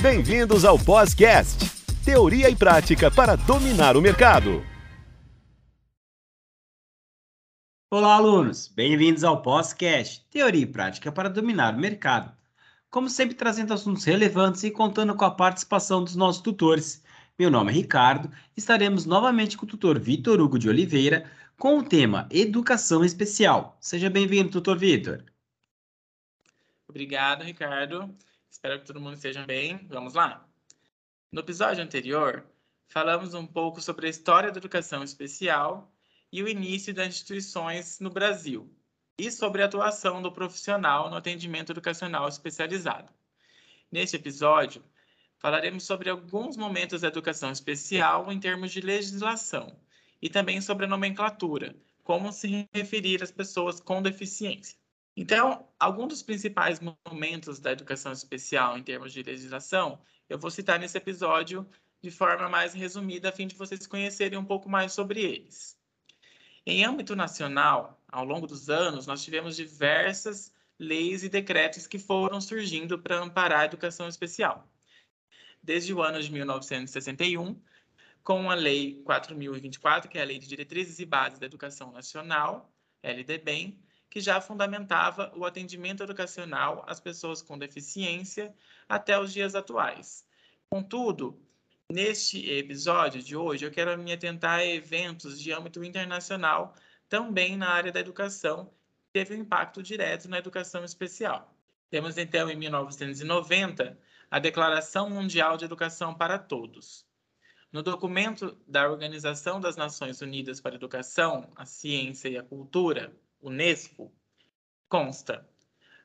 Bem-vindos ao Podcast, teoria e prática para dominar o mercado. Olá, alunos! Bem-vindos ao Podcast, teoria e prática para dominar o mercado. Como sempre, trazendo assuntos relevantes e contando com a participação dos nossos tutores. Meu nome é Ricardo, estaremos novamente com o tutor Vitor Hugo de Oliveira com o tema Educação Especial. Seja bem-vindo, tutor Vitor. Obrigado, Ricardo. Espero que todo mundo esteja bem. Vamos lá. No episódio anterior, falamos um pouco sobre a história da educação especial e o início das instituições no Brasil, e sobre a atuação do profissional no atendimento educacional especializado. Neste episódio, falaremos sobre alguns momentos da educação especial em termos de legislação e também sobre a nomenclatura, como se referir às pessoas com deficiência. Então, alguns dos principais momentos da educação especial em termos de legislação, eu vou citar nesse episódio de forma mais resumida, a fim de vocês conhecerem um pouco mais sobre eles. Em âmbito nacional, ao longo dos anos, nós tivemos diversas leis e decretos que foram surgindo para amparar a educação especial. Desde o ano de 1961, com a Lei 4.024, que é a Lei de Diretrizes e Bases da Educação Nacional, LDBEM, que já fundamentava o atendimento educacional às pessoas com deficiência até os dias atuais. Contudo, neste episódio de hoje, eu quero me atentar a eventos de âmbito internacional, também na área da educação, que teve um impacto direto na educação especial. Temos então, em 1990, a Declaração Mundial de Educação para Todos. No documento da Organização das Nações Unidas para a Educação, a Ciência e a Cultura, Unesco, consta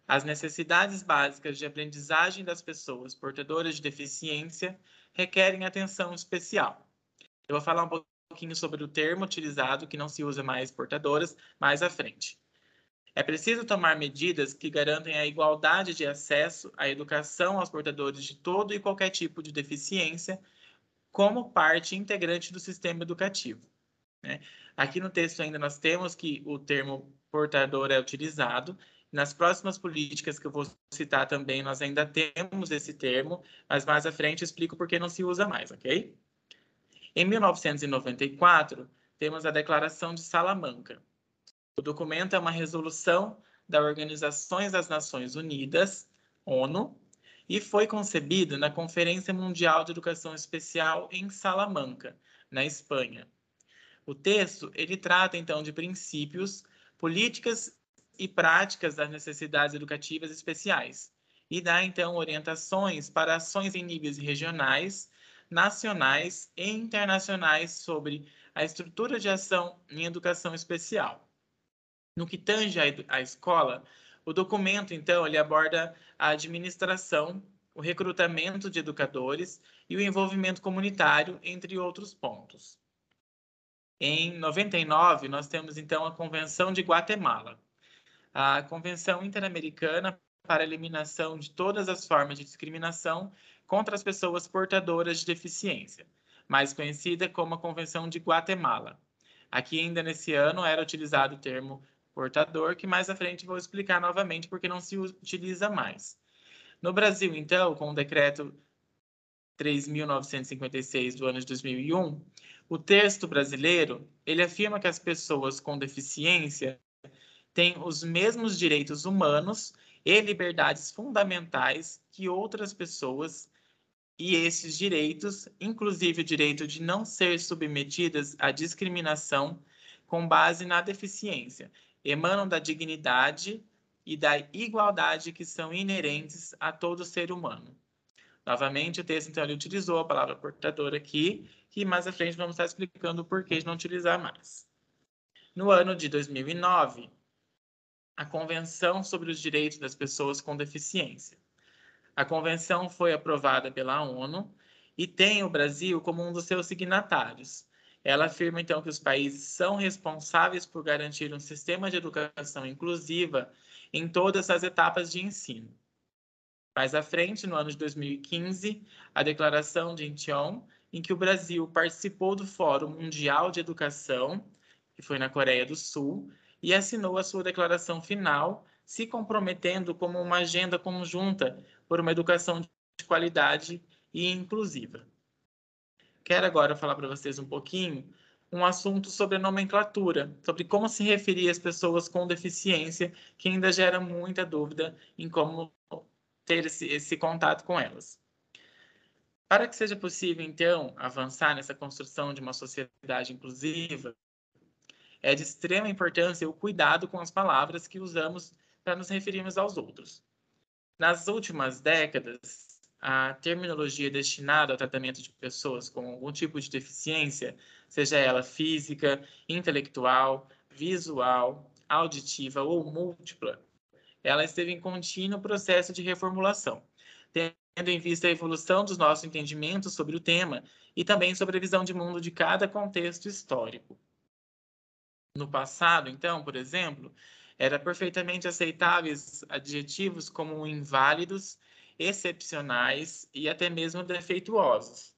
as necessidades básicas de aprendizagem das pessoas portadoras de deficiência requerem atenção especial. Eu vou falar um pouquinho sobre o termo utilizado, que não se usa mais portadoras, mais à frente. É preciso tomar medidas que garantem a igualdade de acesso à educação aos portadores de todo e qualquer tipo de deficiência, como parte integrante do sistema educativo. Né? Aqui no texto ainda nós temos que o termo portador é utilizado. Nas próximas políticas que eu vou citar também, nós ainda temos esse termo, mas mais à frente explico por que não se usa mais, ok? Em 1994, temos a Declaração de Salamanca. O documento é uma resolução da Organização das Nações Unidas, ONU, e foi concebido na Conferência Mundial de Educação Especial em Salamanca, na Espanha. O texto ele trata então de princípios políticas e práticas das necessidades educativas especiais e dá então orientações para ações em níveis regionais, nacionais e internacionais sobre a estrutura de ação em educação especial. No que tange à escola, o documento então ele aborda a administração, o recrutamento de educadores e o envolvimento comunitário, entre outros pontos. Em 99, nós temos então a Convenção de Guatemala, a Convenção Interamericana para a Eliminação de Todas as Formas de Discriminação contra as Pessoas Portadoras de Deficiência, mais conhecida como a Convenção de Guatemala. Aqui, ainda nesse ano, era utilizado o termo portador, que mais à frente vou explicar novamente porque não se utiliza mais. No Brasil, então, com o decreto 3.956 do ano de 2001, o texto brasileiro, ele afirma que as pessoas com deficiência têm os mesmos direitos humanos e liberdades fundamentais que outras pessoas, e esses direitos, inclusive o direito de não ser submetidas à discriminação com base na deficiência, emanam da dignidade e da igualdade que são inerentes a todo ser humano. Novamente, o texto, então, ele utilizou a palavra portador aqui, que mais à frente vamos estar explicando o porquê de não utilizar mais. No ano de 2009, a Convenção sobre os Direitos das Pessoas com Deficiência. A convenção foi aprovada pela ONU e tem o Brasil como um dos seus signatários. Ela afirma, então, que os países são responsáveis por garantir um sistema de educação inclusiva em todas as etapas de ensino. Mais à frente, no ano de 2015, a Declaração de Incheon, em que o Brasil participou do Fórum Mundial de Educação, que foi na Coreia do Sul, e assinou a sua declaração final, se comprometendo como uma agenda conjunta por uma educação de qualidade e inclusiva. Quero agora falar para vocês um pouquinho um assunto sobre nomenclatura, sobre como se referir às pessoas com deficiência, que ainda gera muita dúvida em como ter esse, esse contato com elas. Para que seja possível, então, avançar nessa construção de uma sociedade inclusiva, é de extrema importância o cuidado com as palavras que usamos para nos referirmos aos outros. Nas últimas décadas, a terminologia destinada ao tratamento de pessoas com algum tipo de deficiência, seja ela física, intelectual, visual, auditiva ou múltipla, ela esteve em contínuo processo de reformulação, tendo em vista a evolução dos nossos entendimentos sobre o tema e também sobre a visão de mundo de cada contexto histórico. No passado, então, por exemplo, era perfeitamente aceitáveis adjetivos como inválidos, excepcionais e até mesmo defeituosos.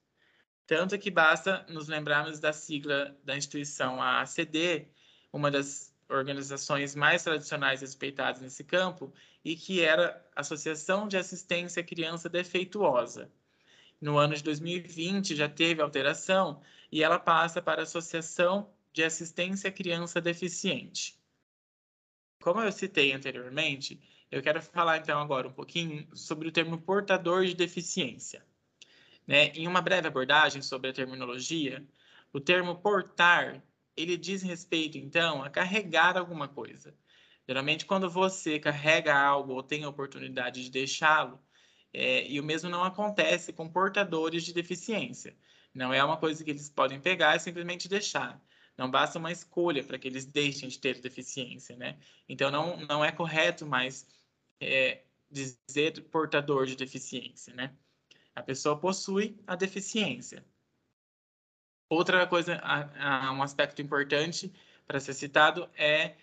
Tanto que basta nos lembrarmos da sigla da instituição AACD, uma das organizações mais tradicionais respeitadas nesse campo, e que era a Associação de Assistência à Criança Defeituosa. No ano de 2020 já teve alteração e ela passa para a Associação de Assistência à Criança Deficiente. Como eu citei anteriormente, eu quero falar então agora um pouquinho sobre o termo portador de deficiência. Né? Em uma breve abordagem sobre a terminologia, o termo portar ele diz respeito, então, a carregar alguma coisa. Geralmente, quando você carrega algo ou tem a oportunidade de deixá-lo, é, e o mesmo não acontece com portadores de deficiência. Não é uma coisa que eles podem pegar e simplesmente deixar. Não basta uma escolha para que eles deixem de ter deficiência, né? Então, não, não é correto mais é, dizer portador de deficiência, né? A pessoa possui a deficiência. Outra coisa, um aspecto importante para ser citado é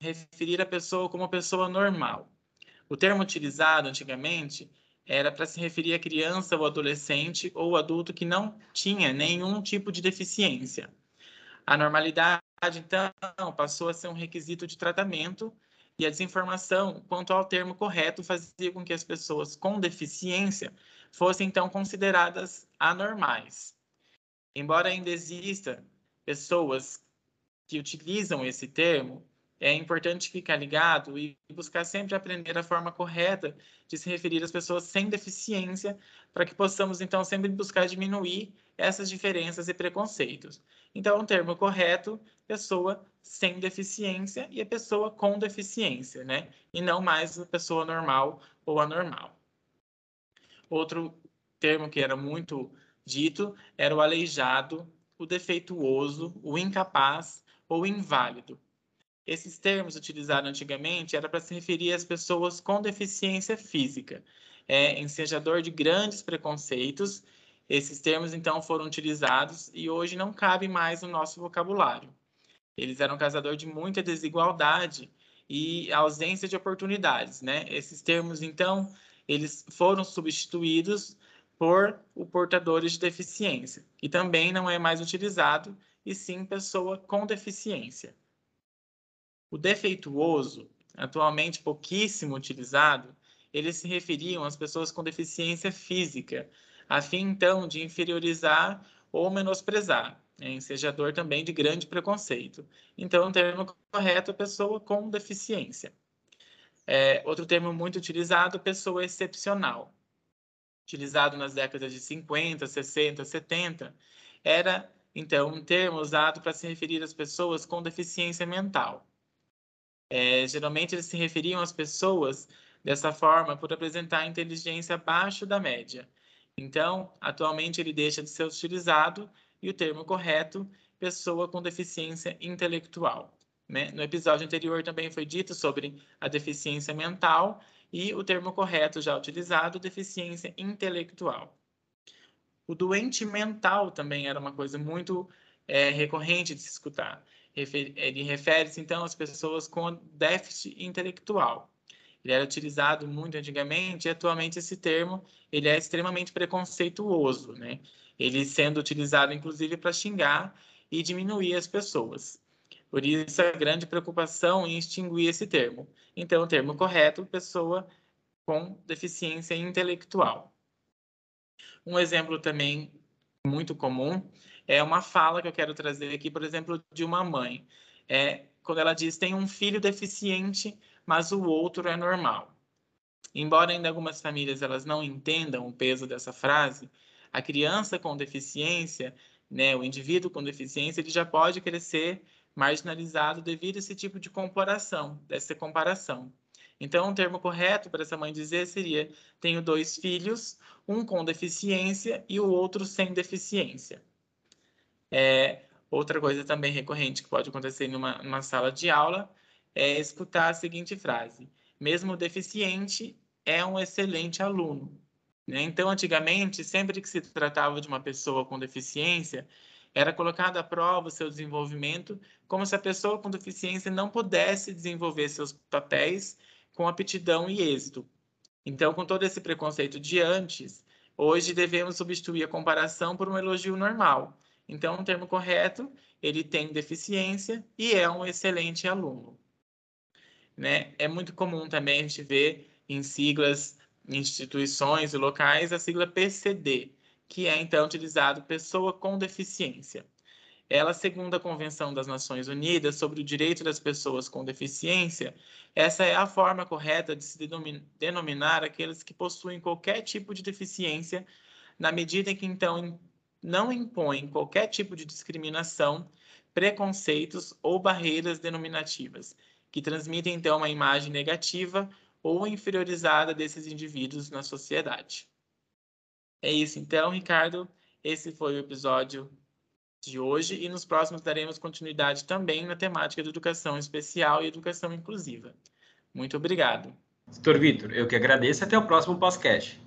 referir a pessoa como pessoa normal. O termo utilizado antigamente era para se referir a criança ou adolescente ou adulto que não tinha nenhum tipo de deficiência. A normalidade, então, passou a ser um requisito de tratamento e a desinformação quanto ao termo correto fazia com que as pessoas com deficiência fossem, então, consideradas anormais. Embora ainda exista pessoas que utilizam esse termo, é importante ficar ligado e buscar sempre aprender a forma correta de se referir às pessoas sem deficiência, para que possamos então sempre buscar diminuir essas diferenças e preconceitos. Então, o termo correto, pessoa sem deficiência e a pessoa com deficiência, né? E não mais a pessoa normal ou anormal. Outro termo que era muito dito era o aleijado, o defeituoso, o incapaz ou inválido. Esses termos utilizados antigamente era para se referir às pessoas com deficiência física, é, ensejador de grandes preconceitos. Esses termos então foram utilizados e hoje não cabem mais no nosso vocabulário. Eles eram causador de muita desigualdade e ausência de oportunidades, né? Esses termos então eles foram substituídos por o portadores de deficiência, e também não é mais utilizado, e sim pessoa com deficiência. O defeituoso, atualmente pouquíssimo utilizado, eles se referiam às pessoas com deficiência física, a fim então de inferiorizar ou menosprezar, é ensejador também de grande preconceito. Então, o termo correto é pessoa com deficiência. É, outro termo muito utilizado, pessoa excepcional utilizado nas décadas de 50, 60, 70, era então um termo usado para se referir às pessoas com deficiência mental. É, geralmente eles se referiam às pessoas dessa forma por apresentar inteligência abaixo da média. Então, atualmente ele deixa de ser utilizado e o termo correto, pessoa com deficiência intelectual. Né? No episódio anterior também foi dito sobre a deficiência mental e o termo correto já utilizado, deficiência intelectual. O doente mental também era uma coisa muito é, recorrente de se escutar. Ele refere-se, então, às pessoas com déficit intelectual. Ele era utilizado muito antigamente e atualmente esse termo ele é extremamente preconceituoso, né? Ele sendo utilizado, inclusive, para xingar e diminuir as pessoas. Por isso, a grande preocupação em extinguir esse termo. Então, o termo correto, pessoa com deficiência intelectual. Um exemplo também muito comum é uma fala que eu quero trazer aqui, por exemplo, de uma mãe. É quando ela diz tem um filho deficiente, mas o outro é normal. Embora ainda algumas famílias elas não entendam o peso dessa frase, a criança com deficiência, né, o indivíduo com deficiência, ele já pode crescer marginalizado devido a esse tipo de comparação, dessa comparação. Então, o termo correto para essa mãe dizer seria: tenho dois filhos, um com deficiência e o outro sem deficiência. É, outra coisa também recorrente que pode acontecer numa, numa sala de aula é escutar a seguinte frase: mesmo deficiente é um excelente aluno. Né? Então, antigamente, sempre que se tratava de uma pessoa com deficiência, era colocado à prova o seu desenvolvimento, como se a pessoa com deficiência não pudesse desenvolver seus papéis com aptidão e êxito. Então, com todo esse preconceito de antes, hoje devemos substituir a comparação por um elogio normal. Então, o termo correto, ele tem deficiência e é um excelente aluno. Né? É muito comum também a gente ver em siglas, instituições e locais, a sigla PCD, que é então utilizado pessoa com deficiência. Ela, segundo a Convenção das Nações Unidas sobre o Direito das Pessoas com Deficiência, essa é a forma correta de se denominar aqueles que possuem qualquer tipo de deficiência, na medida em que então não impõem qualquer tipo de discriminação, preconceitos ou barreiras denominativas, que transmitem então uma imagem negativa ou inferiorizada desses indivíduos na sociedade. É isso então, Ricardo. Esse foi o episódio de hoje e nos próximos daremos continuidade também na temática de educação especial e educação inclusiva. Muito obrigado. Doutor Vitor, eu que agradeço. Até o próximo podcast.